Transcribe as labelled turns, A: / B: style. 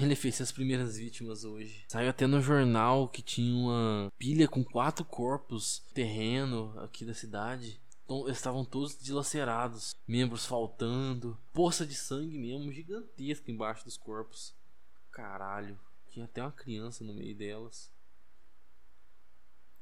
A: Ele fez as primeiras vítimas hoje. Saiu até no jornal que tinha uma pilha com quatro corpos terreno aqui da cidade. Então, estavam todos dilacerados, membros faltando, poça de sangue mesmo gigantesca embaixo dos corpos. Caralho, tinha até uma criança no meio delas.